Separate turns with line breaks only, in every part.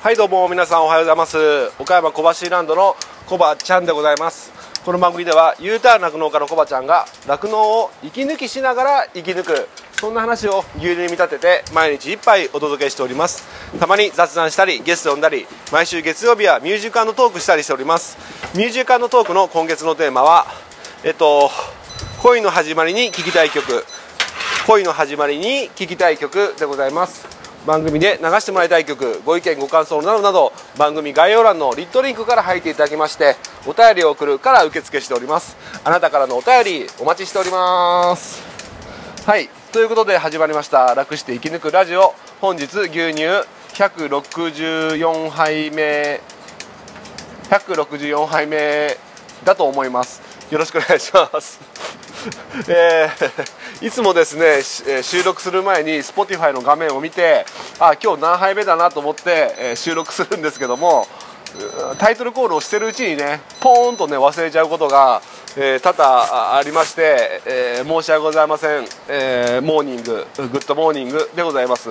はいどうも皆さんおはようございます。岡山小橋ランドのコバちゃんでございます。この番組では U ターン酪農家のコバちゃんが酪農を息抜きしながら生き抜くそんな話を牛乳に見立てて毎日一杯お届けしております。たまに雑談したりゲスト呼んだり毎週月曜日はミュージカルトークしたりしております。ミュージカルトークの今月のテーマはえっと恋の始まりに聴きたい曲。恋の始まりに聴きたい曲でございます。番組で流してもらいたい曲ご意見ご感想などなど番組概要欄のリットリンクから入っていただきましてお便りを送るから受付しております。あなたからのお便りお待ちしております。はい。ということで始まりました楽して生き抜くラジオ。本日牛乳164杯目164杯目だと思います。よろしくお願いします。えー、いつもですねえ収録する前に Spotify の画面を見てあ今日何杯目だなと思って、え、収録するんですけどもタイトルコールをしてるうちにねポーンとね忘れちゃうことが、え、多々ありまして、え申し訳ございません、え morning good morning でございます、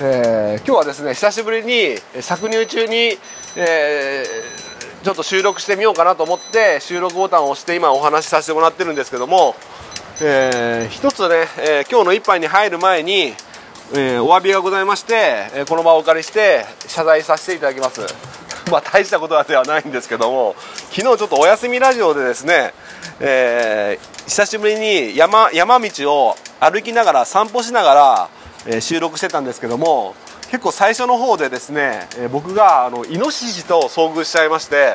え今日はですね久しぶりに搾乳中に、えーちょっと収録してみようかなと思って収録ボタンを押して今お話しさせてもらってるんですけども、えー、一つね、えー、今日の一杯に入る前に、えー、お詫びがございまして、えこの場をお借りして謝罪させていただきます。まあ大したことではないんですけども昨日ちょっとお休みラジオでですね、え久しぶりに山山道を歩きながら散歩しながら、え収録してたんですけども結構最初の方でですね、え、僕があのイノシシと遭遇しちゃいまして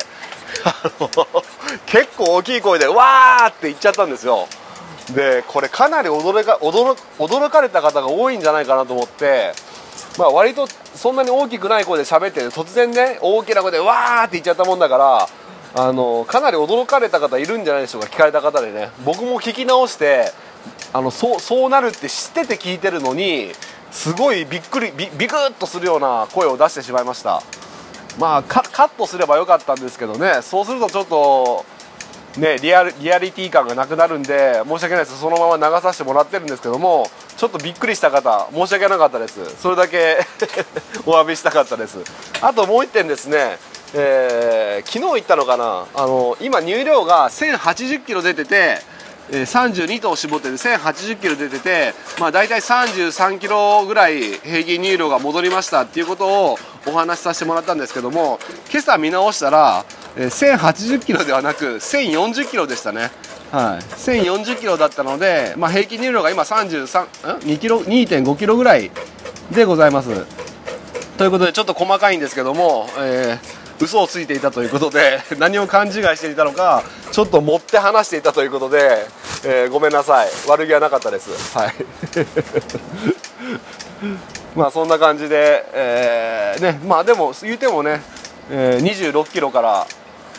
あの 結構大きい声でわーって言っちゃったんですよ。でこれかなり驚か驚驚かれた方が多いんじゃないかなと思って、まあ、割とそんなに大きくない声で喋って突然ね大きな声でわーって言っちゃったもんだからあのかなり驚かれた方いるんじゃないでしょうか聞かれた方でね。僕も聞き直してあのそうそうなるって知ってて聞いてるのにすごいびっくりビビクッとするような声を出してしまいました。まあカットすればよかったんですけどね。そうするとちょっとねリアルリアリティ感がなくなるんで申し訳ないです。そのまま流させてもらってるんですけどもちょっとびっくりした方申し訳なかったです。それだけ お詫びしたかったです。あともう1点ですね。えー、昨日言ったのかな。あの今乳量が1080キロ出ててえ32頭絞ってて1080キロ出てて、まあ、大体33キロぐらい平均乳量が戻りましたっていうことをお話しさせてもらったんですけども今朝見直したら、え1080キロではなく1040キロでしたね。はい、1040キロだったので、まあ、平均乳量が今33.2キロ？2.5キロぐらいでございます。ということでちょっと細かいんですけども、えー嘘をついていたということで 何を勘違いしていたのかちょっと持って話していたということで、えー、ごめんなさい。悪気はなかったです。はい。まあそんな感じで、えー、ねまあでも言うてもね、えー、26キロから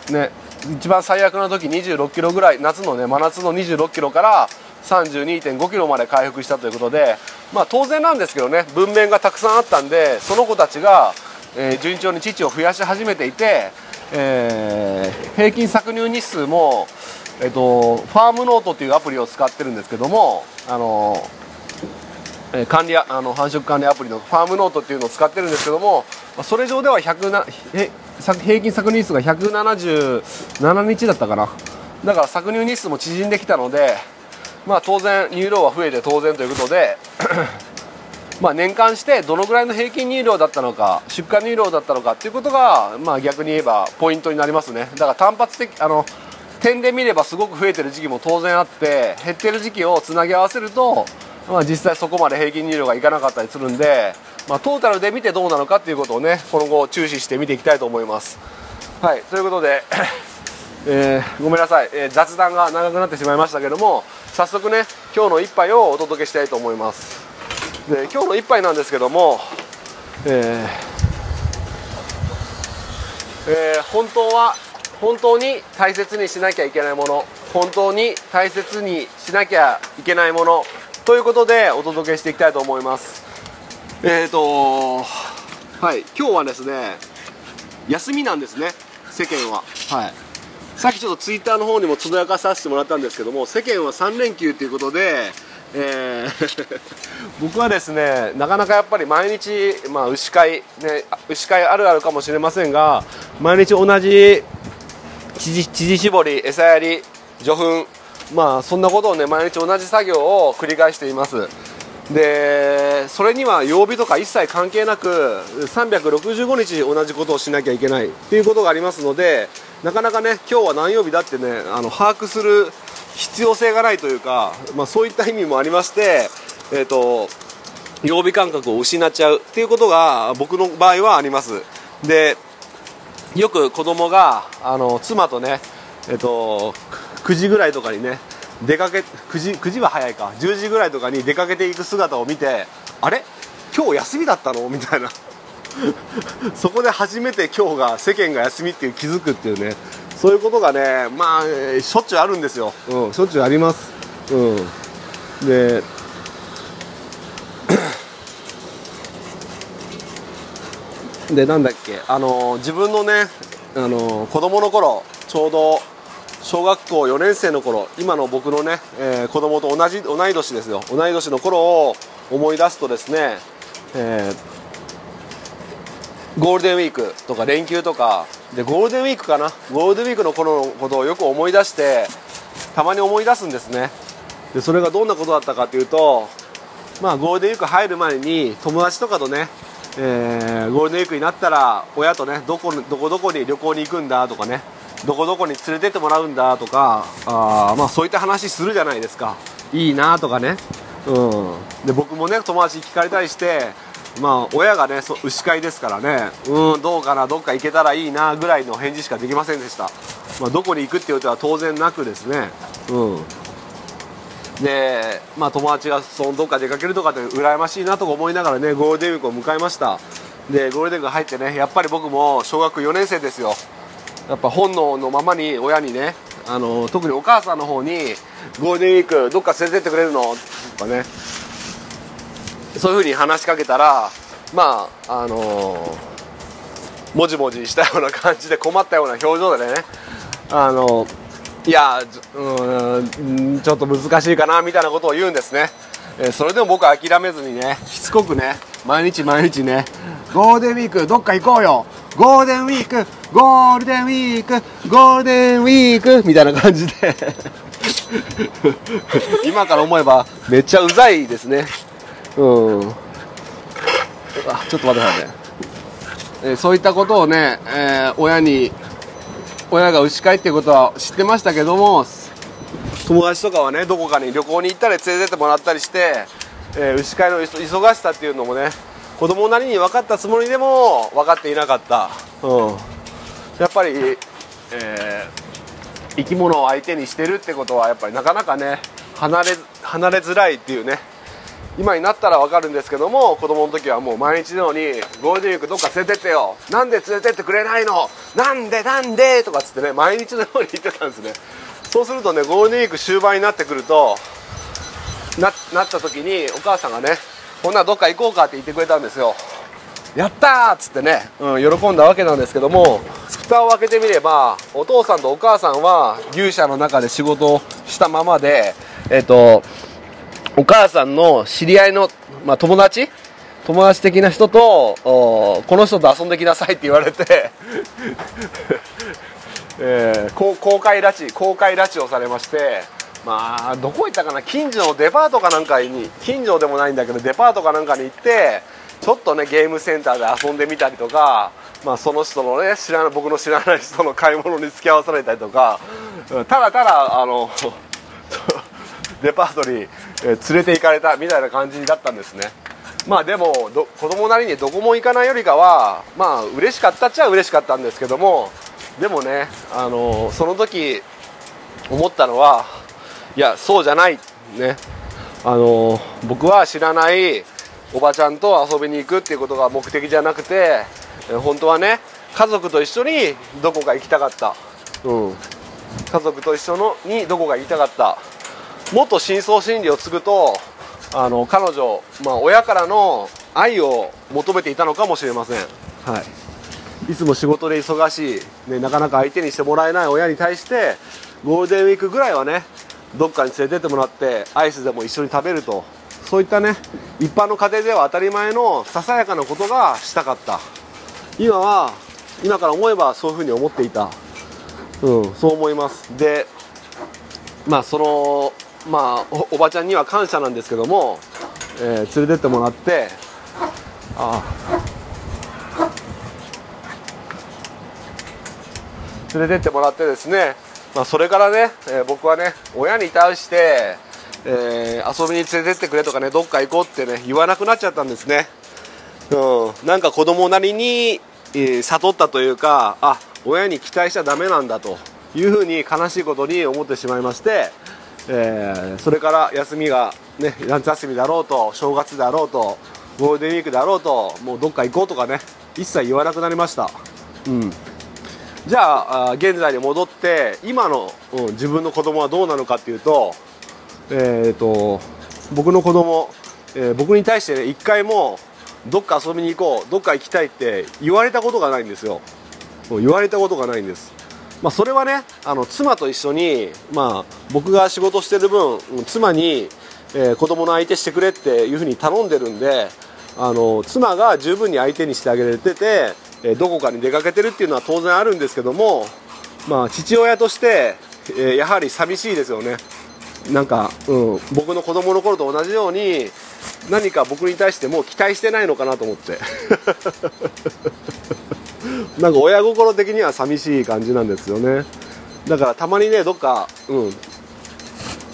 ね一番最悪な時26キロぐらい夏のね真夏の26キロから32.5キロまで回復したということでまあ当然なんですけどね文面がたくさんあったんでその子たちがえー、順調に乳を増やし始めていて、えー、平均搾乳日数も、えーと、ファームノートというアプリを使ってるんですけどもあの、えー、管理あの繁殖管理アプリのファームノートっていうのを使ってるんですけどもそれ上では100な平均搾乳日数が177日だったかな。だから搾乳日数も縮んできたのでまあ当然乳量は増えて当然ということでまあ、年間してどのぐらいの平均乳量だったのか出荷乳量だったのかっていうことが、まあ、逆に言えばポイントになりますね。だから単発的あの点で見ればすごく増えてる時期も当然あって減ってる時期をつなぎ合わせると、まあ、実際そこまで平均乳量がいかなかったりするんで、まあ、トータルで見てどうなのかっていうことをねこの後注視して見ていきたいと思います。はいということで えー、ごめんなさい、えー、雑談が長くなってしまいましたけども早速ね今日の一杯をお届けしたいと思います。で今日の一杯なんですけども、えーえー、本当は本当に大切にしなきゃいけないもの本当に大切にしなきゃいけないものということでお届けしていきたいと思います。えーとはい今日はですね休みなんですね世間は。はい。さっきちょっとツイッターの方にもつぶやかさせてもらったんですけども世間は3連休ということでえー。僕はですねなかなかやっぱり毎日、まあ、牛飼い、ね、牛飼いあるあるかもしれませんが毎日同じ乳搾り餌やり除粉まあそんなことをね毎日同じ作業を繰り返しています。でそれには曜日とか一切関係なく365日同じことをしなきゃいけないっていうことがありますのでなかなかね今日は何曜日だってねあの把握する必要性がないというか、まあ、そういった意味もありましてえーと、曜日感覚を失っちゃうっていうことが僕の場合はあります。でよく子供があの妻とねえっ、ー、と9時ぐらいとかにね出かけ9時 ,9 時は早いか10時ぐらいとかに出かけていく姿を見てあれ？今日休みだったの？みたいな。そこで初めて今日が世間が休みっていう気づくっていうね。そういうことがねまあしょっちゅうあるんですよ、うん、しょっちゅうあります。うん。で でなんだっけあの自分のねあの子供の頃ちょうど小学校4年生の頃今の僕のね、えー、子供と同じ同い年ですよ。同い年の頃を思い出すとですね、えー、ゴールデンウィークとか連休とかでゴールデンウィークかな。ゴールデンウィークの頃のことをよく思い出してたまに思い出すんですね。でそれがどんなことだったかというとまあゴールデンウィーク入る前に友達とかとねえー、ゴールデンウィークになったら親とねどこどこどこに旅行に行くんだとかねどこどこに連れてってもらうんだとかあ、まあ、そういった話するじゃないですか。いいなとかね、うん、で僕もね友達に聞かれたりしてまあ親がねそ牛飼いですからね。うんどうかなどっか行けたらいいなぐらいの返事しかできませんでした、まあ、どこに行くっていうことは当然なくですね。うん。で、まあ、友達がそのどっか出かけるとかって羨ましいなとか思いながらねゴールデンウィークを迎えました。でゴールデンウィーク入ってねやっぱり僕も小学4年生ですよ。やっぱ本能のままに親にねあの特にお母さんの方にゴールデンウィークどっか連れてってくれるの？とかね。そういうふうに話しかけたらまああのもじもじしたような感じで困ったような表情でね。あのいやうんちょっと難しいかなみたいなことを言うんですね、えー、それでも僕は諦めずにねしつこくね毎日毎日ねゴールデンウィークどっか行こうよ。ゴールデンウィークゴールデンウィークゴールデンウィークみたいな感じで。今から思えばめっちゃうざいですね。うん。あちょっと待ってくださいね、え、そういったことをね、えー、親に親が牛飼いっていうことは知ってましたけども友達とかはねどこかに旅行に行ったり連れてってもらったりして、えー、牛飼いの忙しさっていうのもね子供なりに分かったつもりでも分かっていなかった、うん、やっぱり、えー、生き物を相手にしてるってことはやっぱりなかなかね離れ離れづらいっていうね。今になったら分かるんですけども子供の時はもう毎日のようにゴールデンウィークどっか連れてってよ。なんで連れてってくれないの？なんで？なんで？とかっつってね毎日のように言ってたんですね。そうするとねゴールデンウィーク終盤になってくるとななった時にお母さんがねほんならどっか行こうかって言ってくれたんですよやったー！っつってね、うん、喜んだわけなんですけども蓋を開けてみればお父さんとお母さんは牛舎の中で仕事をしたままでえっ、ー、とお母さんの知り合いの、まあ、友達？友達的な人とこの人と遊んできなさいって言われて えー、公開拉致公開拉致をされましてまあどこ行ったかな？近所のデパートかなんかに近所でもないんだけどデパートかなんかに行ってちょっとねゲームセンターで遊んでみたりとか、まあ、その人のね知らない僕の知らない人の買い物に付き合わされたりとかただただあのデパートにえ、連れて行かれたみたいな感じだったんですね。まあでも子供なりにどこも行かないよりかはまあ嬉しかったっちゃ嬉しかったんですけどもでもね、あの、その時思ったのはいやそうじゃないね。あの、僕は知らないおばちゃんと遊びに行くっていうことが目的じゃなくて、本当はね家族と一緒にどこか行きたかった、うん、家族と一緒のにどこか行きたかった。もっと深層心理を継ぐとあの彼女、まあ、親からの愛を求めていたのかもしれません、はい、いつも仕事で忙しい、ね、なかなか相手にしてもらえない親に対してゴールデンウィークぐらいはねどっかに連れてってもらってアイスでも一緒に食べると。そういったね一般の家庭では当たり前のささやかなことがしたかった。今は今から思えばそういうふうに思っていた。うんそう思います。でまあそのまあおばちゃんには感謝なんですけども、えー、連れてってもらってあ。連れてってもらってですね、まあ、それからね、えー、僕はね親に対して、えー、遊びに連れてってくれとかねどっか行こうってね言わなくなっちゃったんですね、うん、なんか子供なりに、えー、悟ったというかあ親に期待しちゃダメなんだというふうに悲しいことに思ってしまいまして、えー、それから休みが、ね、夏休みだろうと正月だろうとゴールデンウィークだろうともうどっか行こうとかね一切言わなくなりました、うん、じゃあ現在に戻って今の、うん、自分の子供はどうなのかっていうと,、えーと、僕の子供、えー、僕に対してね一回もどっか遊びに行こうどっか行きたいって言われたことがないんですよ。言われたことがないんです。まあ、それはねあの妻と一緒に、まあ、僕が仕事してる分妻に、えー、子供の相手してくれっていうふうに頼んでるんであの妻が十分に相手にしてあげられてて、えー、どこかに出かけてるっていうのは当然あるんですけども、まあ、父親として、えー、やはり寂しいですよね。なんか、うん、僕の子供の頃と同じように何か僕に対してもう期待してないのかなと思って。なんか親心的には寂しい感じなんですよね。だからたまにねどっかうん。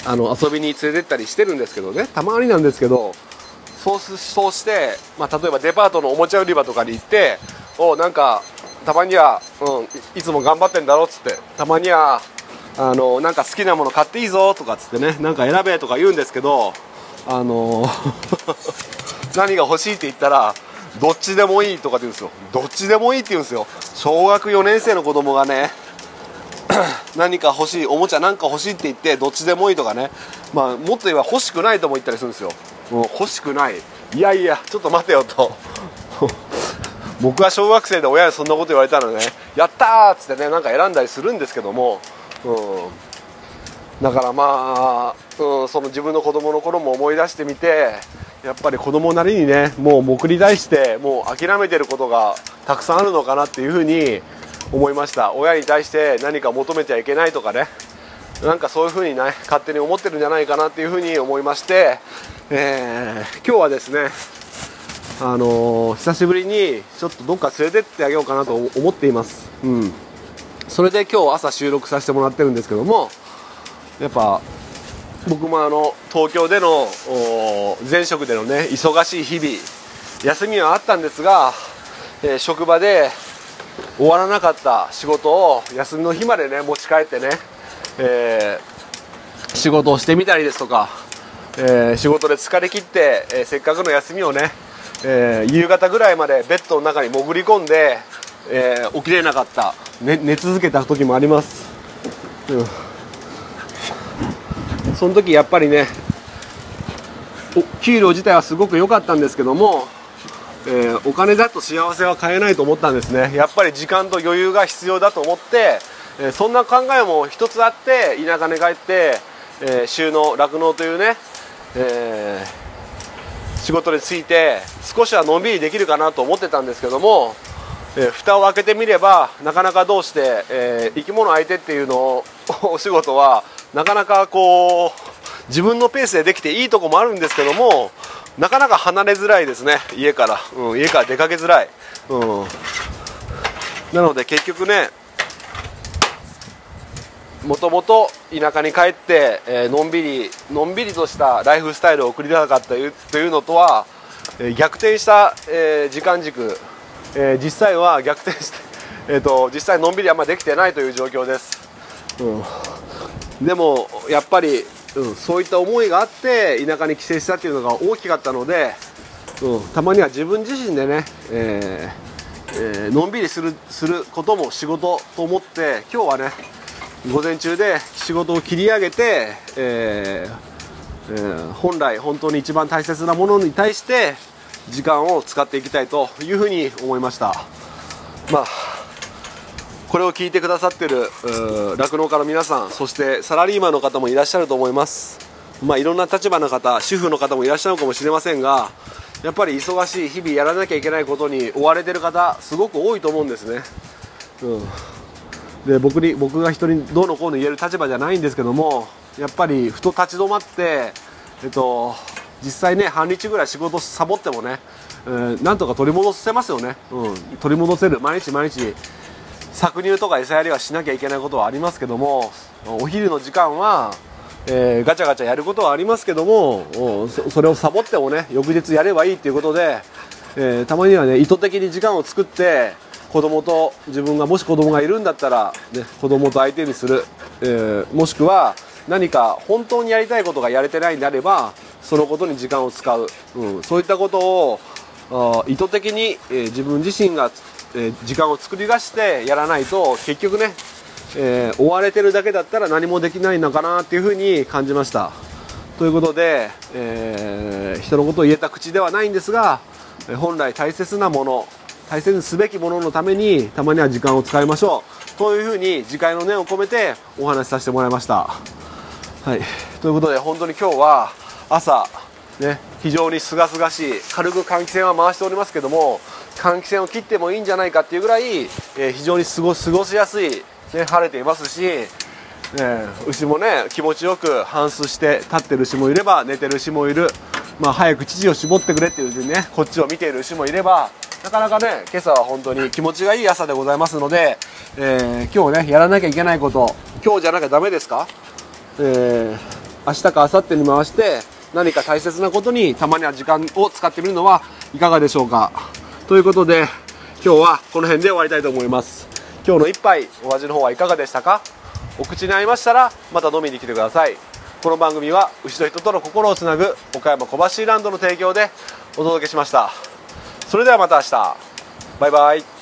あの遊びに連れてったりしてるんですけどね。たまになんですけどそうそうして、まあ、例えばデパートのおもちゃ売り場とかに行っておなんかたまには、うん、いつも頑張ってんだろっつってたまにはあのなんか好きなもの買っていいぞとかっつってねなんか選べとか言うんですけどあの 何が欲しいって言ったらどっちでもいいとかって言うんですよ。どっちでもいいって言うんですよ。小学4年生の子供がね 何か欲しいおもちゃなんか欲しいって言ってどっちでもいいとかね。まあもっと言えば欲しくないとも言ったりするんですよ。もう欲しくない。いやいやちょっと待てよと。僕は小学生で親にそんなこと言われたのねやったーっつってねなんか選んだりするんですけども、うん、だからまあ、うん、その自分の子供の頃も思い出してみてやっぱり子供なりにねもう目に対してもう諦めてることがたくさんあるのかなっていうふうに思いました。親に対して何か求めちゃいけないとかねなんかそういうふうにね勝手に思ってるんじゃないかなっていうふうに思いまして、えー、今日はですねあのー、久しぶりにちょっとどっか連れてってあげようかなと思っています。うん。それで今日朝収録させてもらってるんですけどもやっぱ僕もあの東京での前職でのね忙しい日々休みはあったんですが、えー、職場で終わらなかった仕事を休みの日までね持ち帰ってね、えー、仕事をしてみたりですとか、えー、仕事で疲れ切って、えせっかくの休みをね、え夕方ぐらいまでベッドの中に潜り込んで、え起きれなかった、ね、寝続けた時もあります、うん。その時やっぱりね給料自体はすごく良かったんですけども、えー、お金だと幸せは買えないと思ったんですね。やっぱり時間と余裕が必要だと思って、えー、そんな考えも一つあって田舎に帰って、えー、収納酪農というね、え仕事について少しはのんびりできるかなと思ってたんですけども、え蓋を開けてみればなかなかどうして、え生き物相手っていうのをお仕事はなかなかこう自分のペースでできていいとこもあるんですけどもなかなか離れづらいですね。家から、うん、家から出かけづらい、うん、なので結局ねもともと田舎に帰って、え、のんびりのんびりとしたライフスタイルを送りたかったというのとは、え、逆転した、え、時間軸、え実際は逆転して、えーと、実際のんびりあんまりできてないという状況です、うん。でもやっぱり、うん、そういった思いがあって田舎に帰省したっていうのが大きかったので、うん、たまには自分自身でね、えーえー、のんびりするすることも仕事と思って今日はね午前中で仕事を切り上げて、えーえー、本来本当に一番大切なものに対して時間を使っていきたいというふうに思いました。まあこれを聞いてくださってる酪農家の皆さんそしてサラリーマンの方もいらっしゃると思います。まあいろんな立場の方主婦の方もいらっしゃるかもしれませんがやっぱり忙しい日々やらなきゃいけないことに追われてる方すごく多いと思うんですね、うん、で僕に僕が人にどうのこうの言える立場じゃないんですけどもやっぱりふと立ち止まってえっと実際ね半日ぐらい仕事サボってもね、えー、なんとか取り戻せますよね、うん、取り戻せる。毎日毎日搾乳とか餌やりはしなきゃいけないことはありますけどもお昼の時間は、えー、ガチャガチャやることはありますけどもそれをサボってもね翌日やればいいっていうことで、えー、たまにはね意図的に時間を作って子供と自分がもし子供がいるんだったら、ね、子供と相手にする、えー、もしくは何か本当にやりたいことがやれてないんであればそのことに時間を使う、うん、そういったことを意図的に、えー、自分自身が、えー、時間を作り出してやらないと結局ね、えー、追われてるだけだったら何もできないのかなっていうふうに感じました。ということで、え人のことを言えた口ではないんですが本来大切なもの大切にすべきもののためにたまには時間を使いましょう。というふうに自戒の念を込めてお話しさせてもらいました。はい。ということで本当に今日は朝ね非常に清々しい軽く換気扇は回しておりますけども換気扇を切ってもいいんじゃないかっていうぐらい、えー、非常に過ご過ごしやすい、ね、晴れていますし、えー、牛もね気持ちよく反芻して立ってる牛もいれば寝てる牛もいる。まあ、早く乳を絞ってくれっていうねこっちを見ている牛もいればなかなかね今朝は本当に気持ちがいい朝でございますので、えー、今日ねやらなきゃいけないこと今日じゃなきゃダメですか、えー、明日か明後日に回して何か大切なことにたまには時間を使ってみるのはいかがでしょうか？ということで今日はこの辺で終わりたいと思います。今日の一杯お味の方はいかがでしたか？お口に合いましたらまた飲みに来てください。この番組は牛と人との心をつなぐ岡山小橋ランドの提供でお届けしました。それではまた明日。バイバイ。